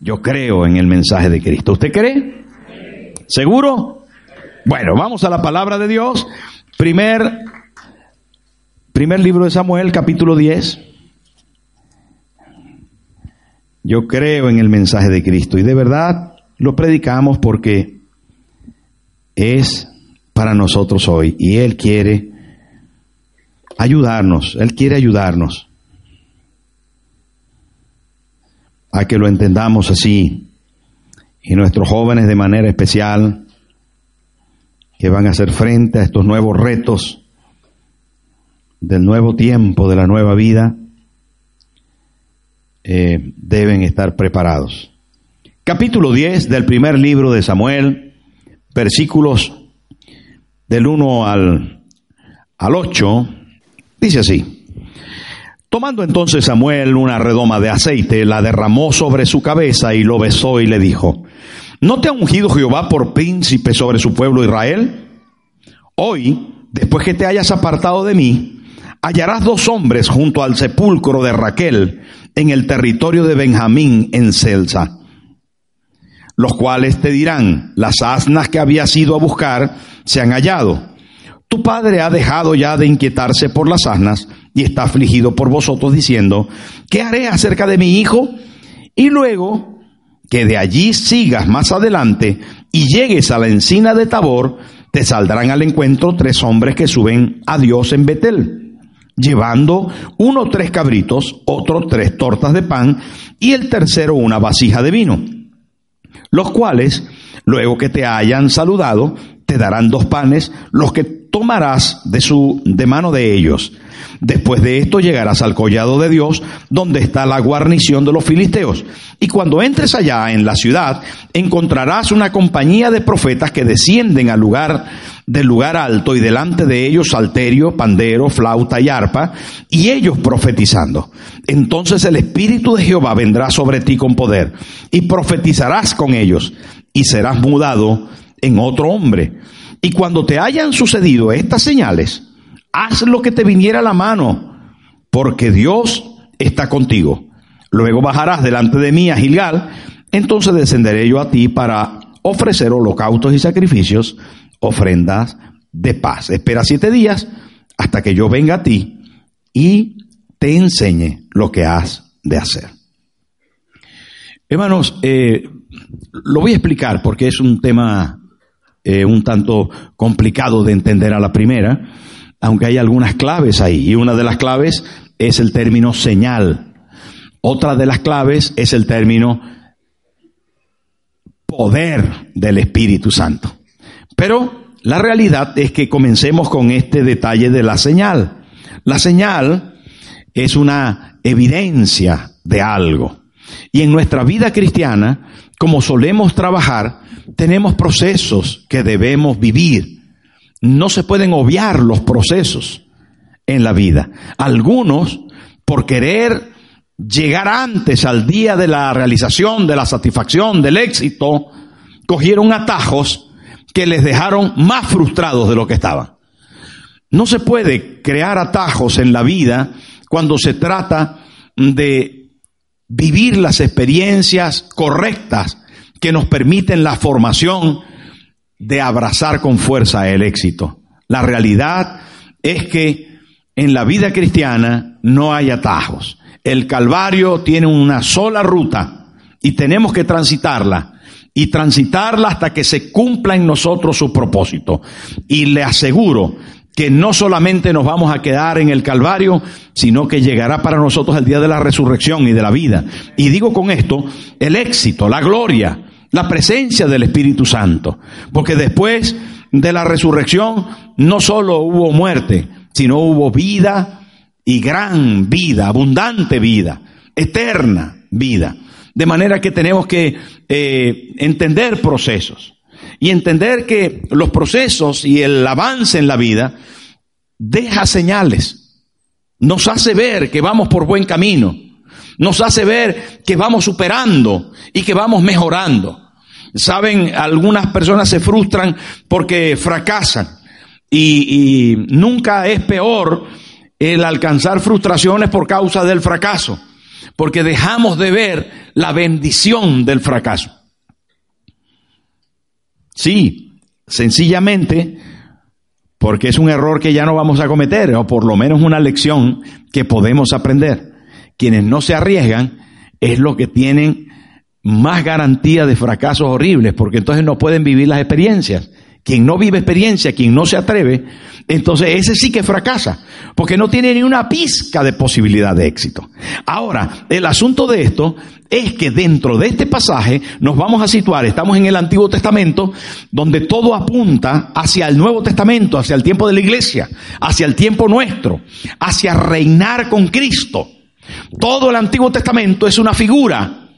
Yo creo en el mensaje de Cristo. ¿Usted cree? ¿Seguro? Bueno, vamos a la palabra de Dios. Primer, primer libro de Samuel, capítulo 10. Yo creo en el mensaje de Cristo y de verdad lo predicamos porque es para nosotros hoy y Él quiere ayudarnos, Él quiere ayudarnos. A que lo entendamos así. Y nuestros jóvenes de manera especial, que van a hacer frente a estos nuevos retos del nuevo tiempo, de la nueva vida, eh, deben estar preparados. Capítulo 10 del primer libro de Samuel, versículos del 1 al, al 8, dice así. Tomando entonces Samuel una redoma de aceite, la derramó sobre su cabeza y lo besó y le dijo, ¿no te ha ungido Jehová por príncipe sobre su pueblo Israel? Hoy, después que te hayas apartado de mí, hallarás dos hombres junto al sepulcro de Raquel en el territorio de Benjamín en Celsa, los cuales te dirán, las asnas que habías ido a buscar se han hallado. Tu padre ha dejado ya de inquietarse por las asnas y está afligido por vosotros diciendo, ¿qué haré acerca de mi hijo? Y luego que de allí sigas más adelante y llegues a la encina de Tabor, te saldrán al encuentro tres hombres que suben a Dios en Betel, llevando uno tres cabritos, otro tres tortas de pan y el tercero una vasija de vino, los cuales, luego que te hayan saludado, te darán dos panes, los que tomarás de su de mano de ellos Después de esto llegarás al collado de Dios, donde está la guarnición de los filisteos. Y cuando entres allá en la ciudad, encontrarás una compañía de profetas que descienden al lugar del lugar alto y delante de ellos salterio, pandero, flauta y arpa, y ellos profetizando. Entonces el Espíritu de Jehová vendrá sobre ti con poder, y profetizarás con ellos, y serás mudado en otro hombre. Y cuando te hayan sucedido estas señales, haz lo que te viniera a la mano, porque Dios está contigo. Luego bajarás delante de mí a Gilgal, entonces descenderé yo a ti para ofrecer holocaustos y sacrificios, ofrendas de paz. Espera siete días hasta que yo venga a ti y te enseñe lo que has de hacer. Hermanos, eh, lo voy a explicar porque es un tema eh, un tanto complicado de entender a la primera aunque hay algunas claves ahí. Y una de las claves es el término señal. Otra de las claves es el término poder del Espíritu Santo. Pero la realidad es que comencemos con este detalle de la señal. La señal es una evidencia de algo. Y en nuestra vida cristiana, como solemos trabajar, tenemos procesos que debemos vivir no se pueden obviar los procesos en la vida. Algunos, por querer llegar antes al día de la realización, de la satisfacción, del éxito, cogieron atajos que les dejaron más frustrados de lo que estaban. No se puede crear atajos en la vida cuando se trata de vivir las experiencias correctas que nos permiten la formación de abrazar con fuerza el éxito. La realidad es que en la vida cristiana no hay atajos. El Calvario tiene una sola ruta y tenemos que transitarla y transitarla hasta que se cumpla en nosotros su propósito. Y le aseguro que no solamente nos vamos a quedar en el Calvario, sino que llegará para nosotros el día de la resurrección y de la vida. Y digo con esto, el éxito, la gloria, la presencia del Espíritu Santo. Porque después de la resurrección no solo hubo muerte, sino hubo vida y gran vida, abundante vida, eterna vida. De manera que tenemos que eh, entender procesos y entender que los procesos y el avance en la vida deja señales, nos hace ver que vamos por buen camino, nos hace ver que vamos superando y que vamos mejorando. Saben, algunas personas se frustran porque fracasan y, nunca es peor el alcanzar frustraciones por causa del fracaso, porque dejamos de ver la bendición del fracaso. Sí, sencillamente porque es un error que ya no vamos a cometer, o por lo menos una lección que podemos aprender. Quienes no se arriesgan es lo que tienen más garantía de fracasos horribles, porque entonces no pueden vivir las experiencias. Quien no vive experiencia, quien no se atreve, entonces ese sí que fracasa, porque no tiene ni una pizca de posibilidad de éxito. Ahora, el asunto de esto es que dentro de este pasaje nos vamos a situar, estamos en el Antiguo Testamento, donde todo apunta hacia el Nuevo Testamento, hacia el tiempo de la iglesia, hacia el tiempo nuestro, hacia reinar con Cristo. Todo el Antiguo Testamento es una figura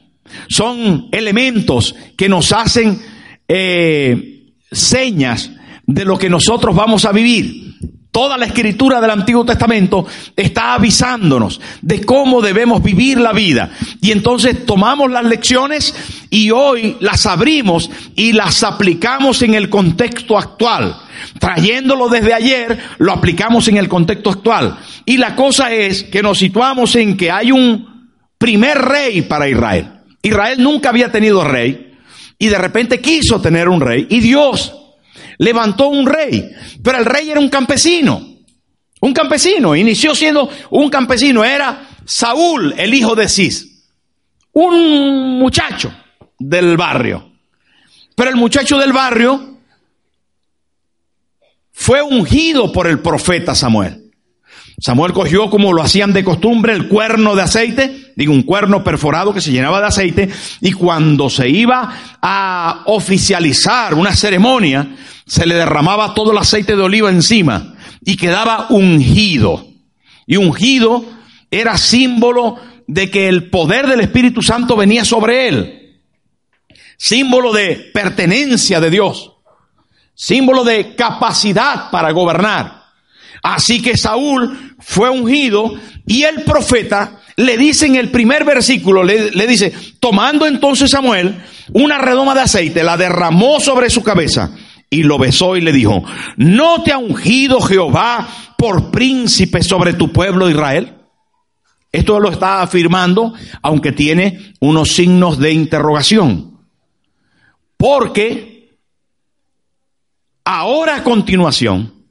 son elementos que nos hacen eh, señas de lo que nosotros vamos a vivir. Toda la escritura del Antiguo Testamento está avisándonos de cómo debemos vivir la vida. Y entonces tomamos las lecciones y hoy las abrimos y las aplicamos en el contexto actual. Trayéndolo desde ayer, lo aplicamos en el contexto actual. Y la cosa es que nos situamos en que hay un primer rey para Israel. Israel nunca había tenido rey y de repente quiso tener un rey y Dios levantó un rey, pero el rey era un campesino, un campesino, inició siendo un campesino, era Saúl, el hijo de Cis, un muchacho del barrio, pero el muchacho del barrio fue ungido por el profeta Samuel. Samuel cogió, como lo hacían de costumbre, el cuerno de aceite, un cuerno perforado que se llenaba de aceite, y cuando se iba a oficializar una ceremonia, se le derramaba todo el aceite de oliva encima y quedaba ungido. Y ungido era símbolo de que el poder del Espíritu Santo venía sobre él. Símbolo de pertenencia de Dios. Símbolo de capacidad para gobernar. Así que Saúl fue ungido y el profeta le dice en el primer versículo, le, dice, tomando entonces Samuel una redoma de aceite, la derramó sobre su cabeza y lo besó y le dijo, ¿no te ha ungido Jehová por príncipe sobre tu pueblo Israel? Esto lo está afirmando, aunque tiene unos signos de interrogación. Porque ahora a continuación,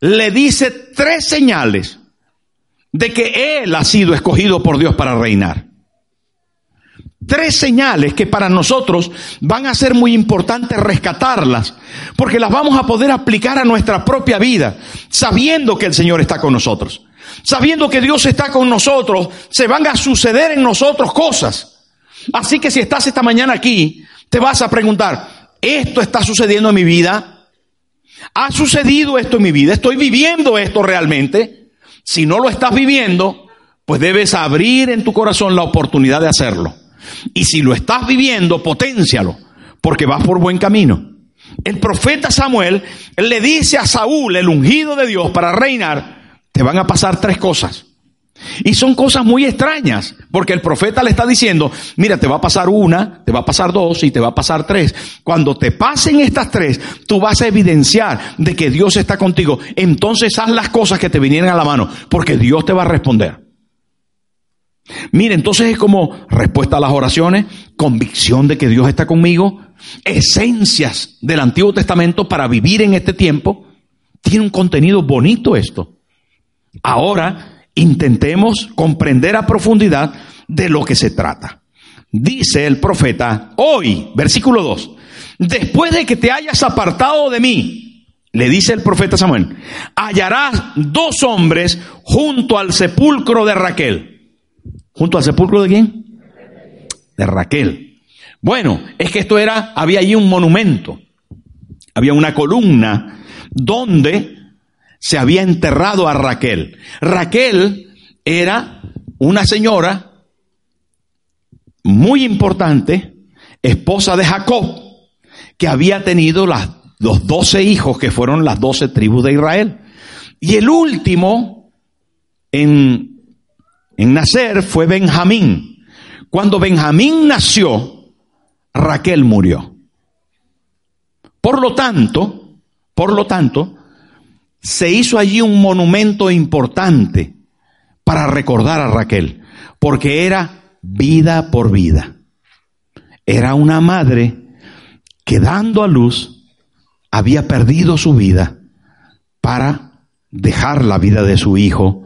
le dice tres señales de que Él ha sido escogido por Dios para reinar. Tres señales que para nosotros van a ser muy importantes rescatarlas, porque las vamos a poder aplicar a nuestra propia vida, sabiendo que el Señor está con nosotros. Sabiendo que Dios está con nosotros, se van a suceder en nosotros cosas. Así que si estás esta mañana aquí, te vas a preguntar, ¿esto está sucediendo en mi vida? ¿Ha sucedido esto en mi vida? ¿Estoy viviendo esto realmente? Si no lo estás viviendo, pues debes abrir en tu corazón la oportunidad de hacerlo. Y si lo estás viviendo, potencialo, porque vas por buen camino. El profeta Samuel le dice a Saúl, el ungido de Dios para reinar, te van a pasar tres cosas. Y son cosas muy extrañas, porque el profeta le está diciendo, mira, te va a pasar una, te va a pasar dos y te va a pasar tres. Cuando te pasen estas tres, tú vas a evidenciar de que Dios está contigo. Entonces haz las cosas que te vinieran a la mano, porque Dios te va a responder. Mira, entonces es como respuesta a las oraciones, convicción de que Dios está conmigo, esencias del Antiguo Testamento para vivir en este tiempo. Tiene un contenido bonito esto. Ahora, intentemos comprender a profundidad de lo que se trata. Dice el profeta, hoy, versículo 2, después de que te hayas apartado de mí, le dice el profeta Samuel, hallarás dos hombres junto al sepulcro de Raquel. ¿Junto al sepulcro de quién? De Raquel. Bueno, es que esto era, había allí un monumento, había una columna donde se había enterrado a Raquel. Raquel era una señora muy importante, esposa de Jacob, que había tenido los doce hijos que fueron las doce tribus de Israel. Y el último en, en nacer fue Benjamín. Cuando Benjamín nació, Raquel murió. Por lo tanto, por lo tanto, se hizo allí un monumento importante para recordar a Raquel, porque era vida por vida. Era una madre que dando a luz había perdido su vida para dejar la vida de su hijo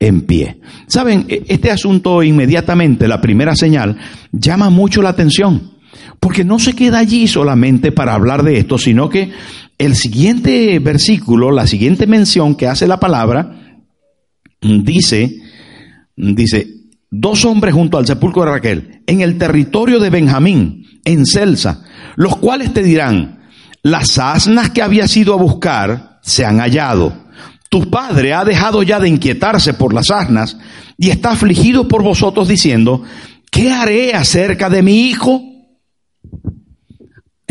en pie. Saben, e-, este asunto inmediatamente, la primera señal, llama mucho la atención, porque no se queda allí solamente para hablar de esto, sino que el siguiente versículo, la siguiente mención que hace la palabra, dice, dice, dos hombres junto al sepulcro de Raquel, en el territorio de Benjamín, en Celsa, los cuales te dirán, las asnas que había ido a buscar se han hallado. Tu padre ha dejado ya de inquietarse por las asnas y está afligido por vosotros diciendo, ¿qué haré acerca de mi hijo?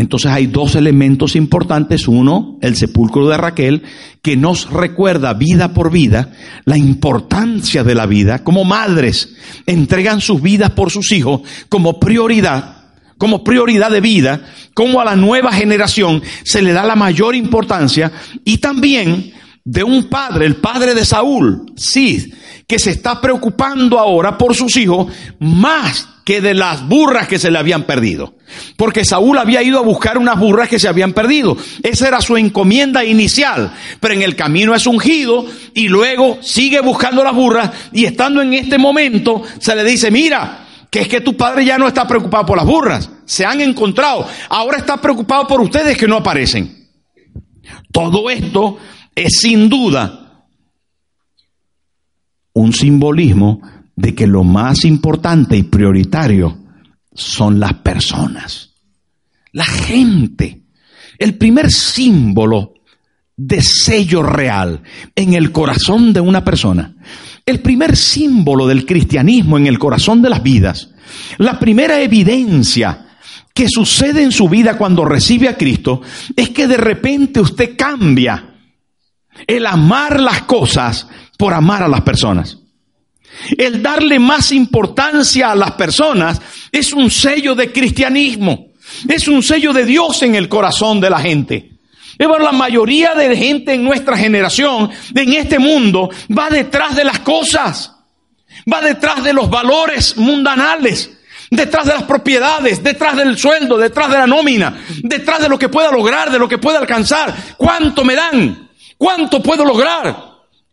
Entonces hay dos elementos importantes. Uno, el sepulcro de Raquel, que nos recuerda vida por vida la importancia de la vida. Como madres entregan sus vidas por sus hijos como prioridad como prioridad de vida, como a la nueva generación se le da la mayor importancia y también de un padre, el padre de Saúl, sí, que se está preocupando ahora por sus hijos más que de las burras que se le habían perdido. Porque Saúl había ido a buscar unas burras que se habían perdido. Esa era su encomienda inicial. Pero en el camino es ungido y luego sigue buscando las burras y estando en este momento se le dice, mira, que es que tu padre ya no está preocupado por las burras, se han encontrado, ahora está preocupado por ustedes que no aparecen. Todo esto es sin duda un simbolismo de que lo más importante y prioritario son las personas, la gente. El primer símbolo de sello real en el corazón de una persona. El primer símbolo del cristianismo en el corazón de las vidas, la primera evidencia que sucede en su vida cuando recibe a Cristo es que de repente usted cambia. El amar las cosas por amar a las personas. El darle más importancia a las personas es un sello de cristianismo, es un sello de Dios en el corazón de la gente la mayoría de gente en nuestra generación, en este mundo, va detrás de las cosas. Va detrás de los valores mundanales. Detrás de las propiedades, detrás del sueldo, detrás de la nómina, detrás de lo que pueda lograr, de lo que pueda alcanzar. ¿Cuánto me dan? ¿Cuánto puedo lograr?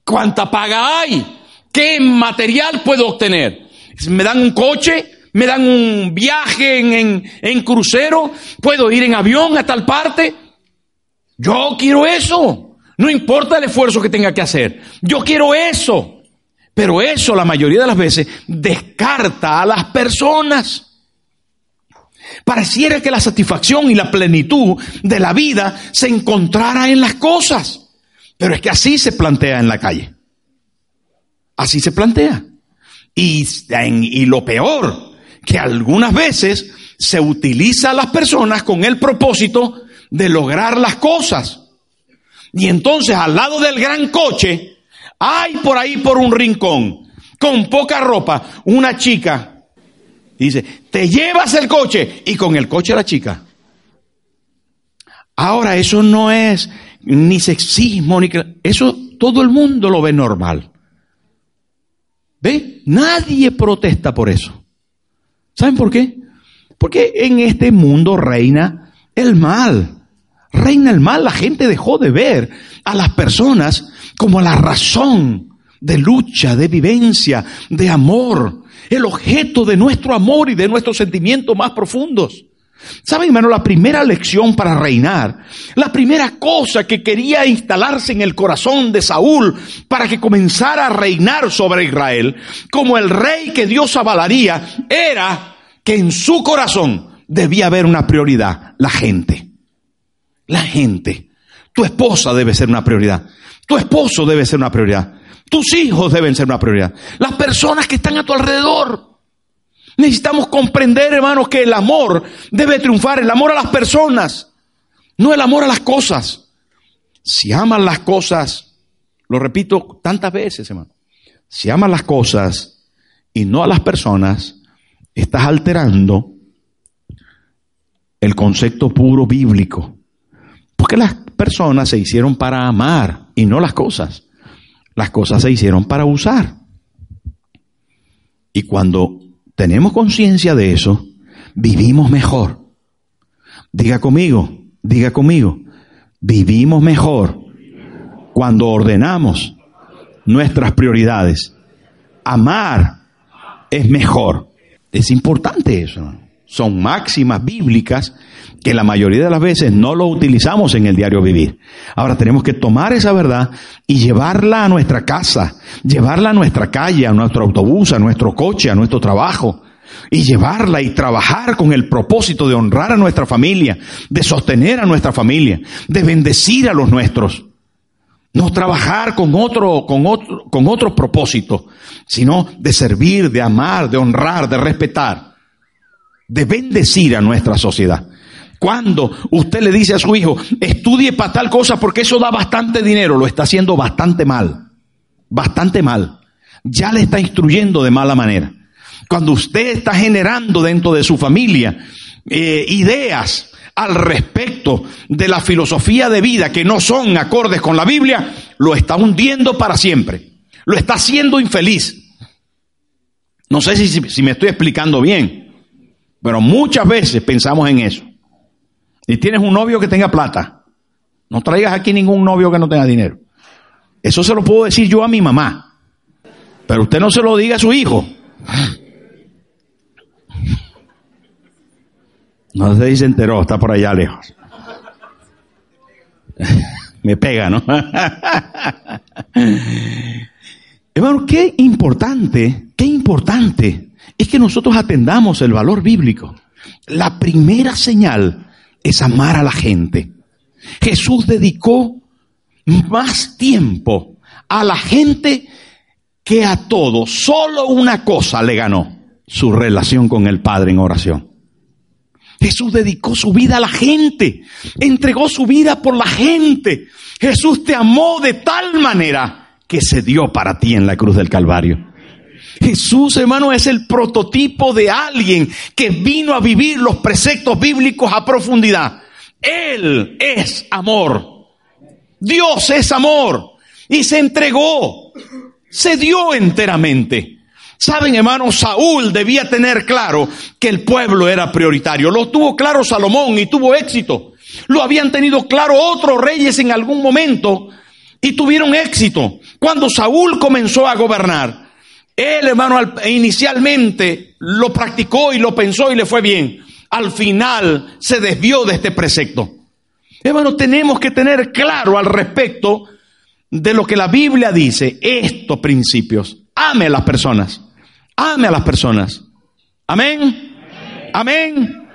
¿Cuánta paga hay? ¿Qué material puedo obtener? ¿Me dan un coche? ¿Me dan un viaje en, crucero? ¿Puedo ir en avión a tal parte? Yo quiero eso. No importa el esfuerzo que tenga que hacer. Yo quiero eso. Pero eso la mayoría de las veces descarta a las personas. Pareciera que la satisfacción y la plenitud de la vida se encontrara en las cosas. Pero es que así se plantea en la calle. Así se plantea. Y, y lo peor, que algunas veces se utiliza a las personas con el propósito de lograr las cosas. Y entonces al lado del gran coche, hay por ahí por un rincón, con poca ropa, una chica. Dice, te llevas el coche y con el coche la chica. Ahora, eso no es ni sexismo, ni... Eso todo el mundo lo ve normal. ¿Ve? Nadie protesta por eso. ¿Saben por qué? Porque en este mundo reina el mal reina el mal, la gente dejó de ver a las personas como la razón de lucha, de vivencia, de amor, el objeto de nuestro amor y de nuestros sentimientos más profundos. ¿Saben, hermano? La primera lección para reinar, la primera cosa que quería instalarse en el corazón de Saúl para que comenzara a reinar sobre Israel, como el rey que Dios avalaría, era que en su corazón debía haber una prioridad, la gente. La gente. Tu esposa debe ser una prioridad. Tu esposo debe ser una prioridad. Tus hijos deben ser una prioridad. Las personas que están a tu alrededor. Necesitamos comprender, hermanos, que el amor debe triunfar, el amor a las personas, no el amor a las cosas. Si aman las cosas, lo repito tantas veces, hermano, si aman las cosas y no a las personas, estás alterando el concepto puro bíblico. Porque las personas se hicieron para amar y no las cosas. Las cosas se hicieron para usar. Y cuando tenemos conciencia de eso, vivimos mejor. Diga conmigo, diga conmigo, vivimos mejor cuando ordenamos nuestras prioridades. Amar es mejor. Es importante eso. Son máximas bíblicas que la mayoría de las veces no lo utilizamos en el diario vivir. Ahora tenemos que tomar esa verdad y llevarla a nuestra casa, llevarla a nuestra calle, a nuestro autobús, a nuestro coche, a nuestro trabajo, y llevarla y trabajar con el propósito de honrar a nuestra familia, de sostener a nuestra familia, de bendecir a los nuestros. No trabajar con otro, con otro, con otro propósito, sino de servir, de amar, de honrar, de respetar, de bendecir a nuestra sociedad. Cuando usted le dice a su hijo, estudie para tal cosa porque eso da bastante dinero, lo está haciendo bastante mal. Bastante mal. Ya le está instruyendo de mala manera. Cuando usted está generando dentro de su familia eh, ideas al respecto de la filosofía de vida que no son acordes con la Biblia, lo está hundiendo para siempre. Lo está haciendo infeliz. No sé si, si me estoy explicando bien, pero muchas veces pensamos en eso. Y tienes un novio que tenga plata. No traigas aquí ningún novio que no tenga dinero. Eso se lo puedo decir yo a mi mamá. Pero usted no se lo diga a su hijo. No sé si se enteró, está por allá lejos. Me pega, ¿no? Hermano, qué importante, qué importante es que nosotros atendamos el valor bíblico. La primera señal es amar a la gente. Jesús dedicó más tiempo a la gente que a todo. Solo una cosa le ganó, su relación con el Padre en oración. Jesús dedicó su vida a la gente, entregó su vida por la gente. Jesús te amó de tal manera que se dio para ti en la cruz del Calvario. Jesús, hermano, es el prototipo de alguien que vino a vivir los preceptos bíblicos a profundidad. Él es amor. Dios es amor. Y se entregó. Se dio enteramente. Saben, hermano, Saúl debía tener claro que el pueblo era prioritario. Lo tuvo claro Salomón y tuvo éxito. Lo habían tenido claro otros reyes en algún momento y tuvieron éxito. Cuando Saúl comenzó a gobernar, él, hermano, inicialmente lo practicó y lo pensó y le fue bien. Al final se desvió de este precepto. Hermano, tenemos que tener claro al respecto de lo que la Biblia dice, estos principios. Ame a las personas. Ame a las personas. Amén. Amén.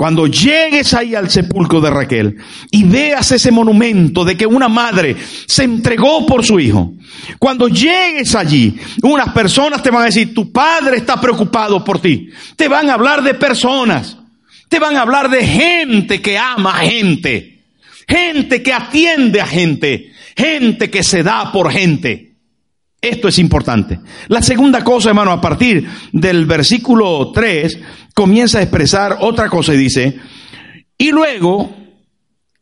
Cuando llegues ahí al sepulcro de Raquel y veas ese monumento de que una madre se entregó por su hijo, cuando llegues allí, unas personas te van a decir, tu padre está preocupado por ti. Te van a hablar de personas, te van a hablar de gente que ama a gente, gente que atiende a gente, gente que se da por gente. Esto es importante. La segunda cosa, hermano, a partir del versículo 3, comienza a expresar otra cosa y dice, y luego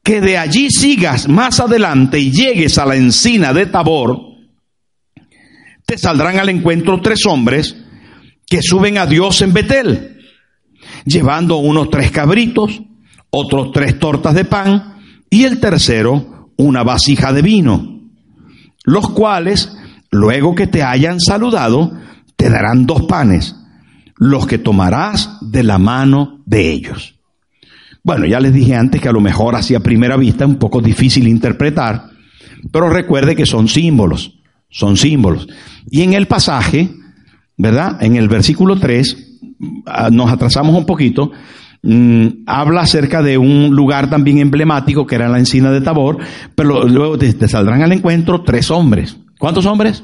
que de allí sigas más adelante y llegues a la encina de Tabor, te saldrán al encuentro tres hombres que suben a Dios en Betel, llevando unos tres cabritos, otros tres tortas de pan y el tercero una vasija de vino, los cuales Luego que te hayan saludado, te darán dos panes, los que tomarás de la mano de ellos. Bueno, ya les dije antes que a lo mejor así a primera vista un poco difícil interpretar, pero recuerde que son símbolos, son símbolos. Y en el pasaje, ¿verdad? En el versículo 3, ah, nos atrasamos un poquito, mm, habla acerca de un lugar también emblemático que era la encina de Tabor, pero luego te saldrán al encuentro tres hombres. ¿Cuántos hombres?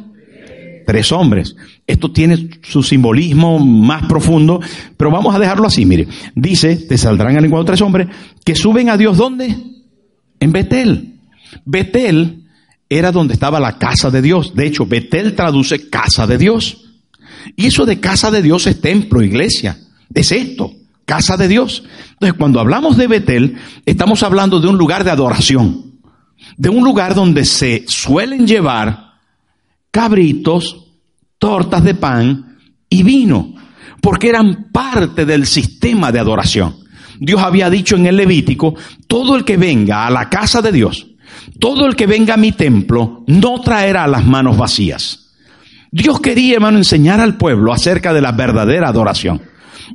Tres hombres. Esto tiene su simbolismo más profundo, pero vamos a dejarlo así, mire. Dice, te saldrán al encuentro tres hombres que suben a Dios, ¿dónde? En Betel. Betel era donde estaba la casa de Dios. De hecho, Betel traduce casa de Dios. Y eso de casa de Dios es templo, iglesia. Es esto, casa de Dios. Entonces, cuando hablamos de Betel, estamos hablando de un lugar de adoración. De un lugar donde se suelen llevar cabritos, tortas de pan y vino, porque eran parte del sistema de adoración. Dios había dicho en el Levítico, todo el que venga a la casa de Dios, todo el que venga a mi templo, no traerá las manos vacías. Dios quería, hermano, enseñar al pueblo acerca de la verdadera adoración.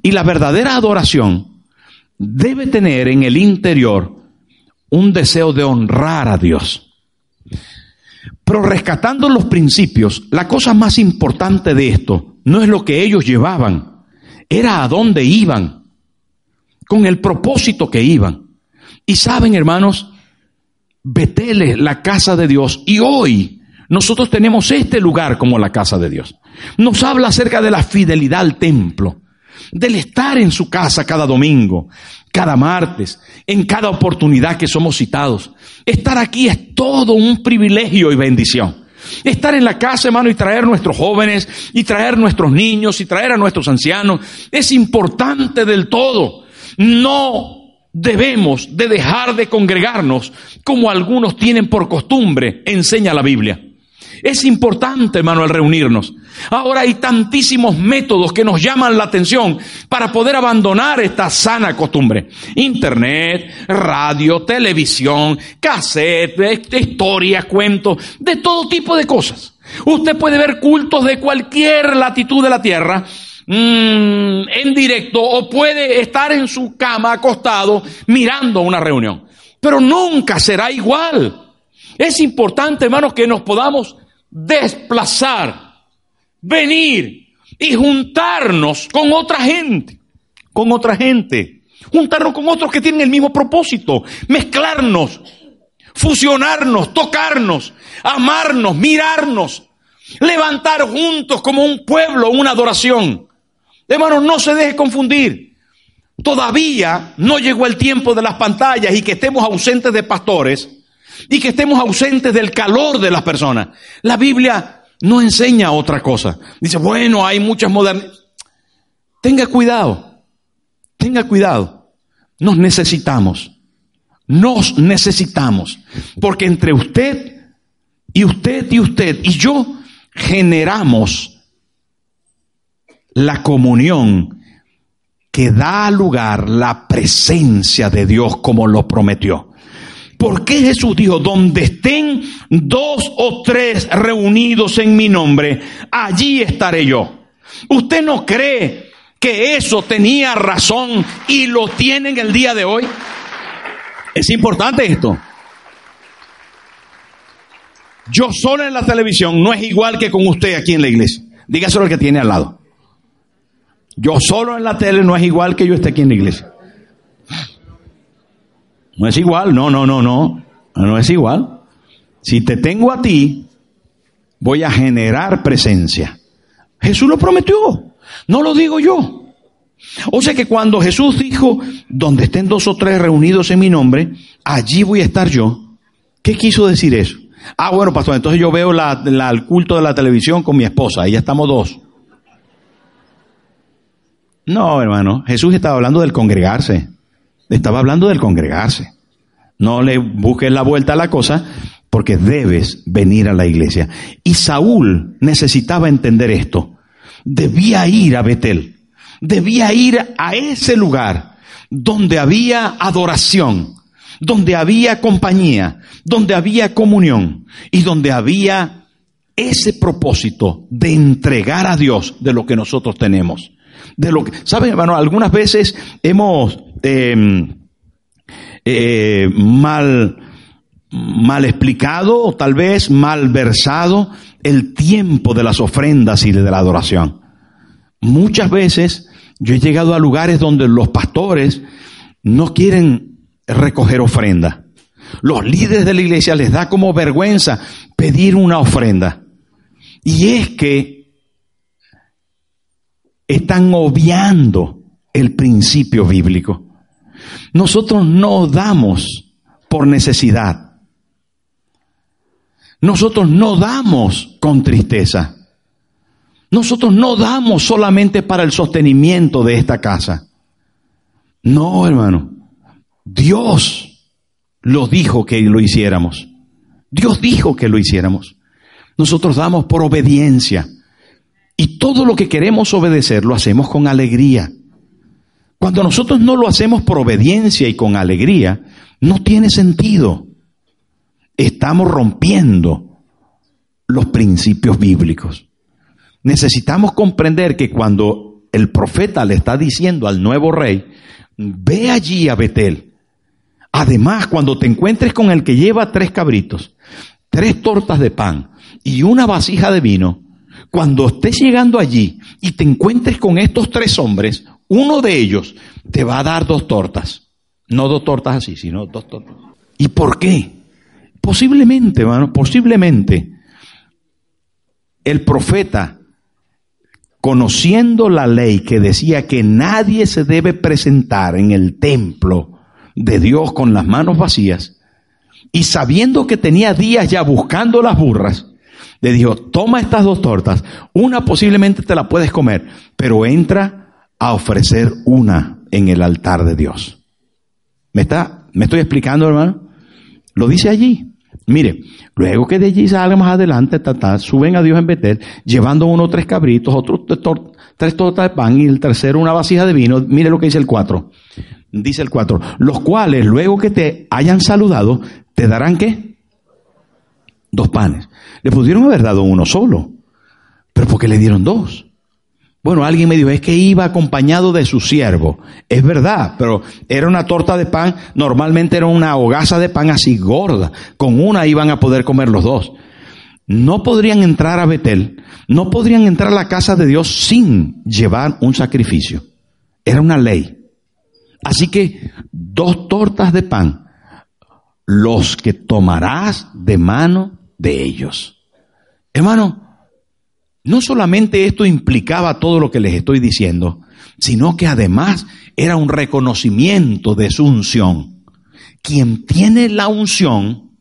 Y la verdadera adoración debe tener en el interior un deseo de honrar a Dios. Pero rescatando los principios, la cosa más importante de esto no es lo que ellos llevaban, era a dónde iban, con el propósito que iban. Y saben, hermanos, Betel la casa de Dios, y hoy nosotros tenemos este lugar como la casa de Dios. Nos habla acerca de la fidelidad al templo, del estar en su casa cada domingo, cada martes, en cada oportunidad que somos citados. Estar aquí es todo un privilegio y bendición. Estar en la casa, hermano, y traer nuestros jóvenes, y traer nuestros niños, y traer a nuestros ancianos, es importante del todo. No debemos de dejar de congregarnos como algunos tienen por costumbre, enseña la Biblia. Es importante, hermano, el reunirnos. Ahora hay tantísimos métodos que nos llaman la atención para poder abandonar esta sana costumbre. Internet, radio, televisión, cassette, historias, cuentos, de todo tipo de cosas. Usted puede ver cultos de cualquier latitud de la tierra mm, en directo o puede estar en su cama acostado mirando una reunión. Pero nunca será igual. Es importante, hermanos, que nos podamos desplazar, venir y juntarnos con otra gente, con otra gente, juntarnos con otros que tienen el mismo propósito, mezclarnos, fusionarnos, tocarnos, amarnos, mirarnos, levantar juntos como un pueblo una adoración. Hermanos, no se deje confundir. Todavía no llegó el tiempo de las pantallas y que estemos ausentes de pastores y que estemos ausentes del calor de las personas. La Biblia no enseña otra cosa. Dice, bueno, hay muchas modernidades. Tenga cuidado, tenga cuidado. Nos necesitamos, nos necesitamos, porque entre usted y usted y usted y yo generamos la comunión que da lugar la presencia de Dios como lo prometió. ¿Por qué Jesús dijo, donde estén dos o tres reunidos en mi nombre, allí estaré yo? ¿Usted no cree que eso tenía razón y lo tiene en el día de hoy? Es importante esto. Yo solo en la televisión no es igual que con usted aquí en la iglesia. Dígaselo al que tiene al lado. Yo solo en la tele no es igual que yo esté aquí en la iglesia. No es igual, no, no, no, no, no es igual. Si te tengo a ti, voy a generar presencia. Jesús lo prometió, no lo digo yo. O sea que cuando Jesús dijo, donde estén dos o tres reunidos en mi nombre, allí voy a estar yo. ¿Qué quiso decir eso? Ah, bueno, pastor, entonces yo veo la, el culto de la televisión con mi esposa, y ya estamos dos. No, hermano, Jesús estaba hablando del congregarse. Estaba hablando del congregarse. No le busques la vuelta a la cosa porque debes venir a la iglesia. Y Saúl necesitaba entender esto. Debía ir a Betel. Debía ir a ese lugar donde había adoración, donde había compañía, donde había comunión y donde había ese propósito de entregar a Dios de lo que nosotros tenemos. De lo que, ¿saben, hermano? Algunas veces hemos em, eh, mal, mal explicado o tal vez mal versado el tiempo de las ofrendas y de la adoración. Muchas veces yo he llegado a lugares donde los pastores no quieren recoger ofrenda. Los líderes de la iglesia les da como vergüenza pedir una ofrenda. Y es que están obviando el principio bíblico. Nosotros no damos por necesidad. Nosotros no damos con tristeza. Nosotros no damos solamente para el sostenimiento de esta casa. No, hermano. Dios lo dijo que lo hiciéramos. Dios dijo que lo hiciéramos. Nosotros damos por obediencia. Y todo lo que queremos obedecer lo hacemos con alegría. Cuando nosotros no lo hacemos por obediencia y con alegría, no tiene sentido. Estamos rompiendo los principios bíblicos. Necesitamos comprender que cuando el profeta le está diciendo al nuevo rey, ve allí a Betel. Además, cuando te encuentres con el que lleva tres cabritos, tres tortas de pan y una vasija de vino, cuando estés llegando allí y te encuentres con estos tres hombres, uno de ellos te va a dar dos tortas. No dos tortas así, sino dos tortas. ¿Y por qué? Posiblemente, hermano, posiblemente el profeta conociendo la ley que decía que nadie se debe presentar en el templo de Dios con las manos vacías, y sabiendo que tenía días ya buscando las burras, le dijo, toma estas dos tortas, una posiblemente te la puedes comer, pero entra a ofrecer una en el altar de Dios. ¿Me está, me estoy explicando, hermano? Lo dice allí. Mire, luego que de allí salga más adelante, suben a Dios en Betel, llevando uno tres cabritos, otros tres tortas de pan y el tercero una vasija de vino. Mire lo que dice el cuatro. Dice el cuatro. Los cuales, luego que te hayan saludado, te darán qué? Dos panes. Le pudieron haber dado uno solo, pero porque le dieron dos. Bueno, alguien me dijo, es que iba acompañado de su siervo. Es verdad, pero era una torta de pan, normalmente era una hogaza de pan así gorda. Con una iban a poder comer los dos. No podrían entrar a Betel, no podrían entrar a la casa de Dios sin llevar un sacrificio. Era una ley. Así que dos tortas de pan, los que tomarás de mano de ellos. Hermano, no solamente esto implicaba todo lo que les estoy diciendo, sino que además era un reconocimiento de su unción. Quien tiene la unción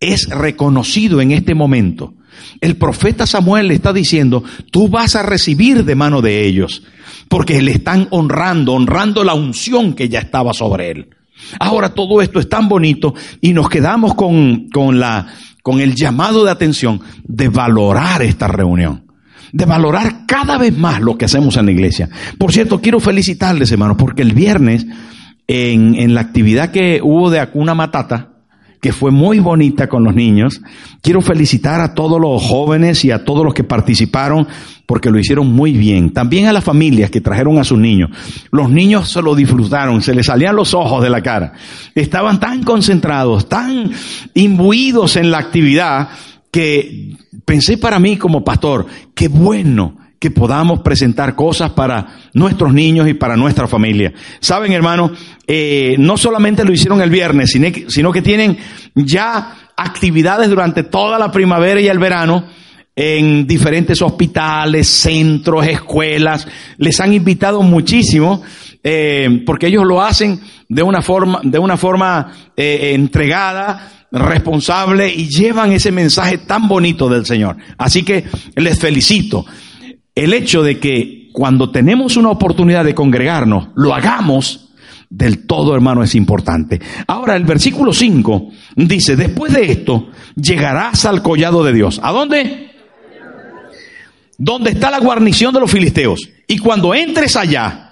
es reconocido en este momento. El profeta Samuel le está diciendo, tú vas a recibir de mano de ellos, porque le están honrando, honrando la unción que ya estaba sobre él. Ahora todo esto es tan bonito y nos quedamos con, con la con el llamado de atención de valorar esta reunión, de valorar cada vez más lo que hacemos en la iglesia. Por cierto, quiero felicitarles, hermanos, porque el viernes, en, en la actividad que hubo de Acuna Matata, que fue muy bonita con los niños. Quiero felicitar a todos los jóvenes y a todos los que participaron porque lo hicieron muy bien. También a las familias que trajeron a sus niños. Los niños se lo disfrutaron, se les salían los ojos de la cara. Estaban tan concentrados, tan imbuidos en la actividad que pensé para mí como pastor, qué bueno que podamos presentar cosas para nuestros niños y para nuestra familia. Saben, hermanos, eh, no solamente lo hicieron el viernes, sino que tienen ya actividades durante toda la primavera y el verano en diferentes hospitales, centros, escuelas. Les han invitado muchísimo eh, porque ellos lo hacen de una forma, de una forma eh, entregada, responsable y llevan ese mensaje tan bonito del Señor. Así que les felicito el hecho de que cuando tenemos una oportunidad de congregarnos, lo hagamos del todo, hermano, es importante. Ahora, el versículo 5 dice, después de esto, llegarás al collado de Dios. ¿A dónde? Donde está la guarnición de los filisteos. Y cuando entres allá,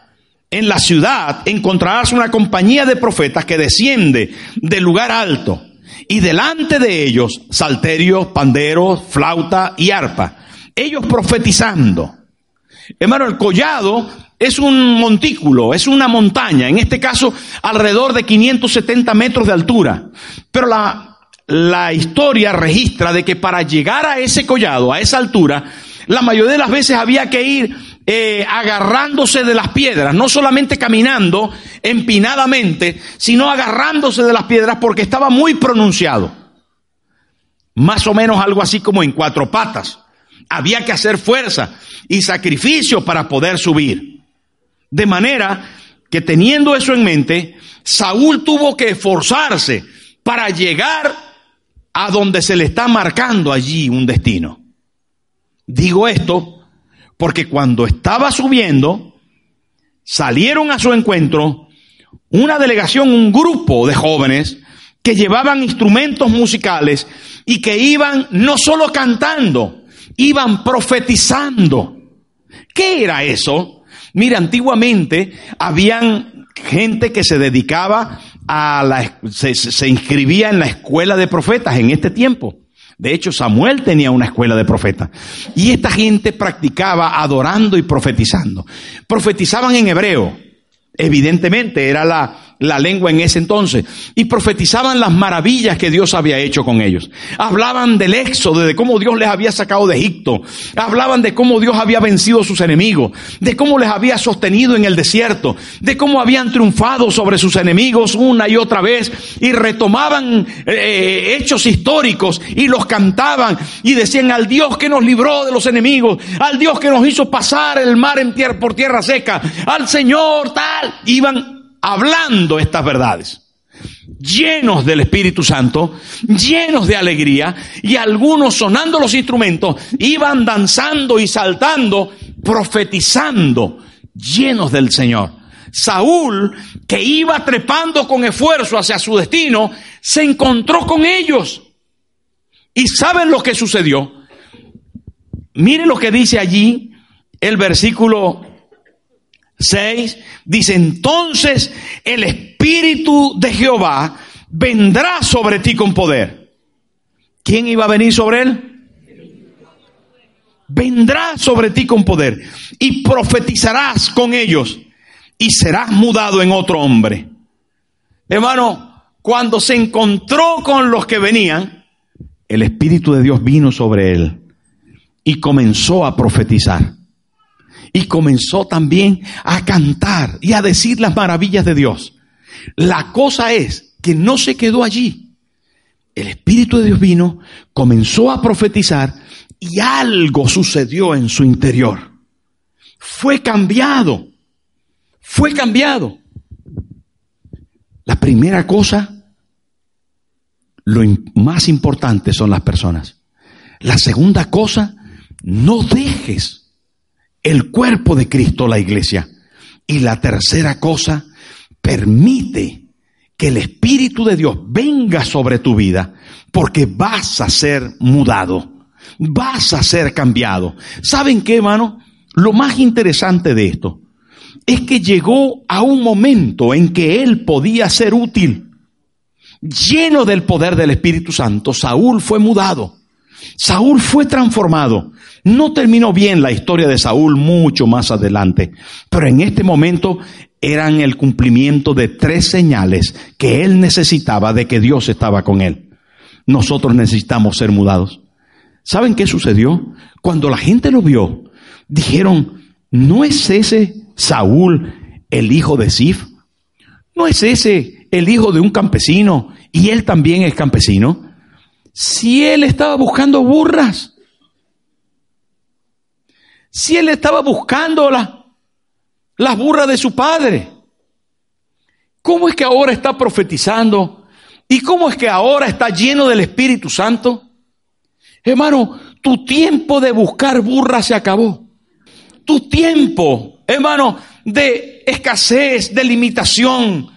en la ciudad, encontrarás una compañía de profetas que desciende del lugar alto. Y delante de ellos, salterios, panderos, flauta y arpa ellos profetizando. Hermano, el collado es un montículo, es una montaña, en este caso alrededor de 570 metros de altura. Pero la, la historia registra de que para llegar a ese collado, a esa altura, la mayoría de las veces había que ir eh, agarrándose de las piedras, no solamente caminando empinadamente, sino agarrándose de las piedras porque estaba muy pronunciado. Más o menos algo así como en cuatro patas Había que hacer fuerza y sacrificio para poder subir. De manera que teniendo eso en mente, Saúl tuvo que esforzarse para llegar a donde se le está marcando allí un destino. Digo esto porque cuando estaba subiendo, salieron a su encuentro una delegación, un grupo de jóvenes que llevaban instrumentos musicales y que iban no solo cantando, iban profetizando. ¿Qué era eso? Mira, antiguamente habían gente que se dedicaba a la, se, se inscribía en la escuela de profetas en este tiempo. De hecho, Samuel tenía una escuela de profetas. Y esta gente practicaba adorando y profetizando. Profetizaban en hebreo. Evidentemente era la, la lengua en ese entonces, y profetizaban las maravillas que Dios había hecho con ellos. Hablaban del éxodo, de cómo Dios les había sacado de Egipto. Hablaban de cómo Dios había vencido a sus enemigos, de cómo les había sostenido en el desierto, de cómo habían triunfado sobre sus enemigos una y otra vez, y retomaban eh, hechos históricos y los cantaban y decían al Dios que nos libró de los enemigos, al Dios que nos hizo pasar el mar en tierra, por tierra seca, al Señor tal. Iban hablando estas verdades, llenos del Espíritu Santo, llenos de alegría, y algunos sonando los instrumentos, iban danzando y saltando, profetizando, llenos del Señor. Saúl, que iba trepando con esfuerzo hacia su destino, se encontró con ellos. ¿Y saben lo que sucedió? Miren lo que dice allí el versículo 6 dice, entonces el Espíritu de Jehová vendrá sobre ti con poder. ¿Quién iba a venir sobre él? Vendrá sobre ti con poder y profetizarás con ellos y serás mudado en otro hombre. Hermano, cuando se encontró con los que venían, el Espíritu de Dios vino sobre él y comenzó a profetizar y comenzó también a cantar y a decir las maravillas de Dios. La cosa es que no se quedó allí. El Espíritu de Dios vino, comenzó a profetizar y algo sucedió en su interior. Fue cambiado. Fue cambiado. La primera cosa, lo más importante son las personas. La segunda cosa, no dejes el cuerpo de Cristo, la iglesia. Y la tercera cosa, permite que el Espíritu de Dios venga sobre tu vida, porque vas a ser mudado, vas a ser cambiado. ¿Saben qué, hermano? Lo más interesante de esto es que llegó a un momento en que él podía ser útil. Lleno del poder del Espíritu Santo, Saúl fue mudado. Saúl fue transformado. No terminó bien la historia de Saúl mucho más adelante, pero en este momento eran el cumplimiento de tres señales que él necesitaba de que Dios estaba con él. Nosotros necesitamos ser mudados. ¿Saben qué sucedió? Cuando la gente lo vio, dijeron, ¿no es ese Saúl el hijo de Sif? ¿No es ese el hijo de un campesino y él también es campesino? Si él estaba buscando burras, si él estaba buscando las burras de su padre? ¿Cómo es que ahora está profetizando? ¿Y cómo es que ahora está lleno del Espíritu Santo? Hermano, tu tiempo de buscar burras se acabó. Tu tiempo, hermano, de escasez, de limitación,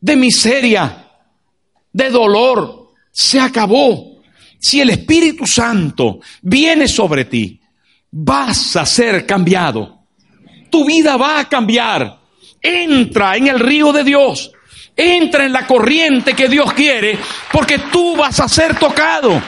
de miseria, de dolor, se acabó. Si el Espíritu Santo viene sobre ti, vas a ser cambiado. Tu vida va a cambiar. Entra en el río de Dios. Entra en la corriente que Dios quiere porque tú vas a ser tocado.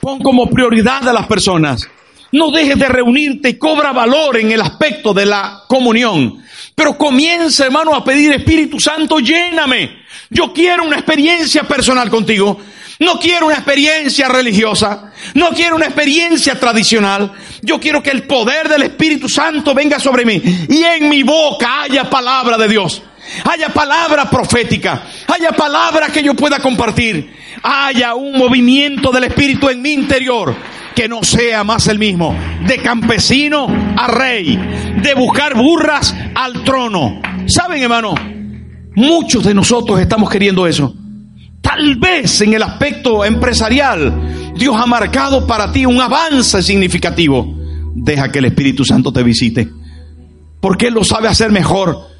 Pon como prioridad a las personas. No dejes de reunirte y cobra valor en el aspecto de la comunión. Pero comienza, hermano, a pedir Espíritu Santo, lléname. Yo quiero una experiencia personal contigo. No quiero una experiencia religiosa, no quiero una experiencia tradicional. Yo quiero que el poder del Espíritu Santo venga sobre mí y en mi boca haya palabra de Dios, haya palabra profética, haya palabra que yo pueda compartir, haya un movimiento del Espíritu en mi interior que no sea más el mismo, de campesino a rey, de buscar burras al trono. ¿Saben, hermano? Muchos de nosotros estamos queriendo eso. Tal vez en el aspecto empresarial, Dios ha marcado para ti un avance significativo. Deja que el Espíritu Santo te visite. Porque Él lo sabe hacer mejor.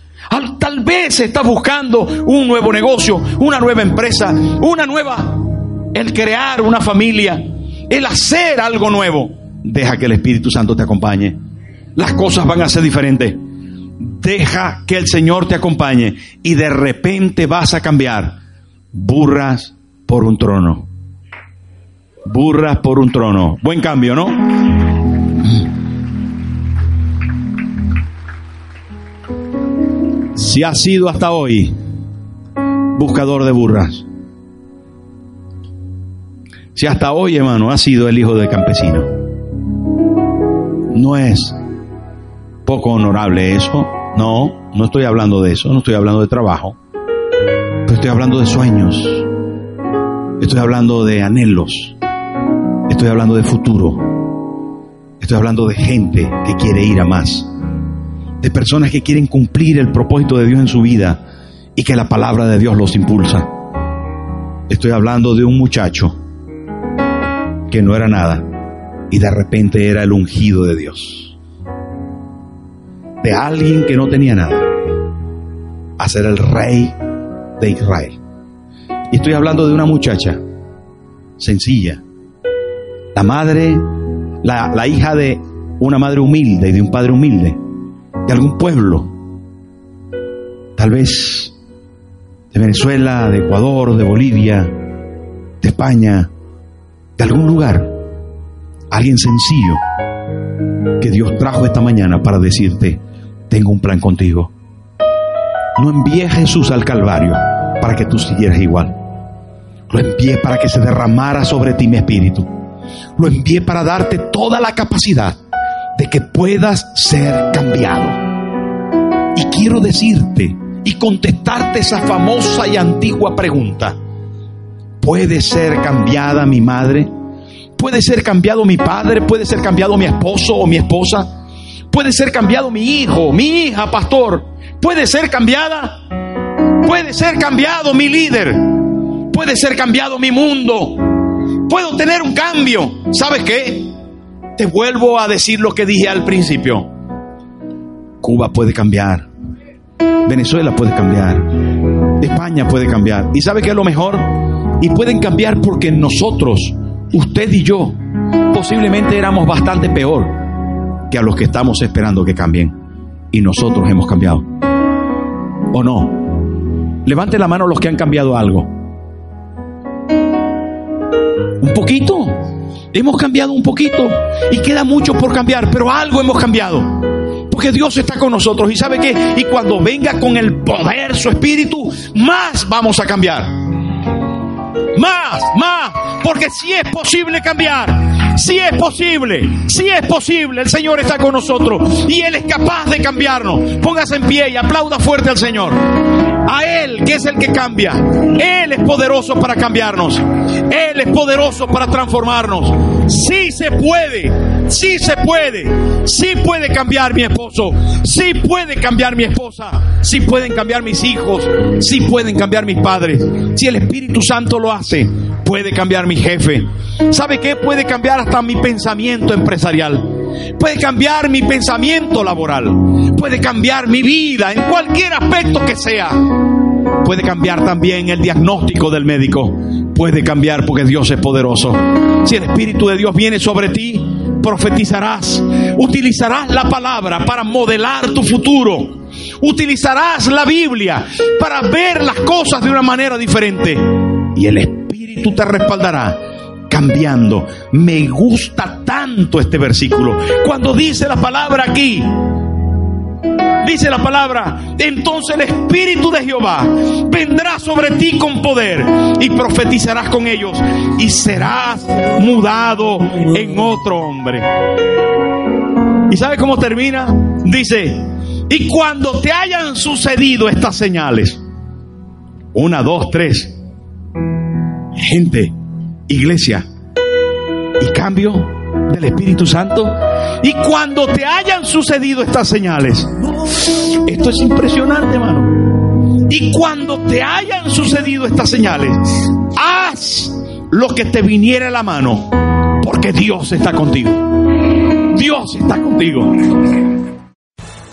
Tal vez estás buscando un nuevo negocio, una nueva empresa, una nueva, el crear una familia, el hacer algo nuevo. Deja que el Espíritu Santo te acompañe. Las cosas van a ser diferentes. Deja que el Señor te acompañe y de repente vas a cambiar burras por un trono. Burras por un trono. Buen cambio, ¿no? Si has sido hasta hoy buscador de burras, si hasta hoy, hermano, has sido el hijo del campesino, no es poco honorable eso. No, no estoy hablando de eso, no estoy hablando de trabajo. Pero estoy hablando de sueños. Estoy hablando de anhelos. Estoy hablando de futuro. Estoy hablando de gente que quiere ir a más. De personas que quieren cumplir el propósito de Dios en su vida y que la palabra de Dios los impulsa. Estoy hablando de un muchacho que no era nada y de repente era el ungido de Dios. De alguien que no tenía nada a ser el rey de Israel. Y estoy hablando de una muchacha sencilla, la madre, la, la hija de una madre humilde y de un padre humilde, de algún pueblo, tal vez de Venezuela, de Ecuador, de Bolivia, de España, de algún lugar, alguien sencillo que Dios trajo esta mañana para decirte, tengo un plan contigo. No envié a Jesús al Calvario para que tú siguieras igual. Lo envié para que se derramara sobre ti mi espíritu. Lo envié para darte toda la capacidad de que puedas ser cambiado. Y quiero decirte y contestarte esa famosa y antigua pregunta. ¿Puede ser cambiada mi madre? ¿Puede ser cambiado mi padre? ¿Puede ser cambiado mi esposo o mi esposa? ¿Puede ser cambiado mi hijo, mi hija, pastor? puede ser cambiada. Puede ser cambiado mi líder. Puede ser cambiado mi mundo. Puedo tener un cambio. ¿Sabes qué? Te vuelvo a decir lo que dije al principio. Cuba puede cambiar. Venezuela puede cambiar. España puede cambiar. ¿Y sabe qué es lo mejor? Y pueden cambiar porque nosotros, usted y yo, posiblemente éramos bastante peor que a los que estamos esperando que cambien. Y nosotros hemos cambiado o no? Levante la mano los que han cambiado algo. Un poquito. Hemos cambiado un poquito y queda mucho por cambiar, pero algo hemos cambiado. Porque Dios está con nosotros y sabe que, y cuando venga con el poder su espíritu, más vamos a cambiar. Más, más, porque si es posible cambiar, si es posible, si es posible, el Señor está con nosotros y Él es capaz de cambiarnos. Póngase en pie y aplauda fuerte al Señor. A Él, que es el que cambia. Él es poderoso para cambiarnos. Él es poderoso para transformarnos. Sí se puede, sí se puede, sí puede cambiar mi esposo, sí puede cambiar mi esposa, sí pueden cambiar mis hijos, sí pueden cambiar mis padres. Si el Espíritu Santo lo hace, puede cambiar mi jefe. ¿Sabe qué? Puede cambiar hasta mi pensamiento empresarial. Puede cambiar mi pensamiento laboral. Puede cambiar mi vida en cualquier aspecto que sea. Puede cambiar también el diagnóstico del médico. Puede cambiar porque Dios es poderoso. Si el Espíritu de Dios viene sobre ti, profetizarás. Utilizarás la palabra para modelar tu futuro. Utilizarás la Biblia para ver las cosas de una manera diferente. Y el Espíritu te respaldará cambiando. Me gusta tanto este versículo. Cuando dice la palabra aquí, dice la palabra, entonces el Espíritu de Jehová vendrá sobre ti con poder y profetizarás con ellos y serás mudado en otro hombre. ¿Y sabe cómo termina? Dice, y cuando te hayan sucedido estas señales, una, dos, tres, gente, iglesia y cambio del Espíritu Santo. Y cuando te hayan sucedido estas señales, esto es impresionante, hermano. Y cuando te hayan sucedido estas señales, haz lo que te viniera a la mano, porque Dios está contigo. Dios está contigo.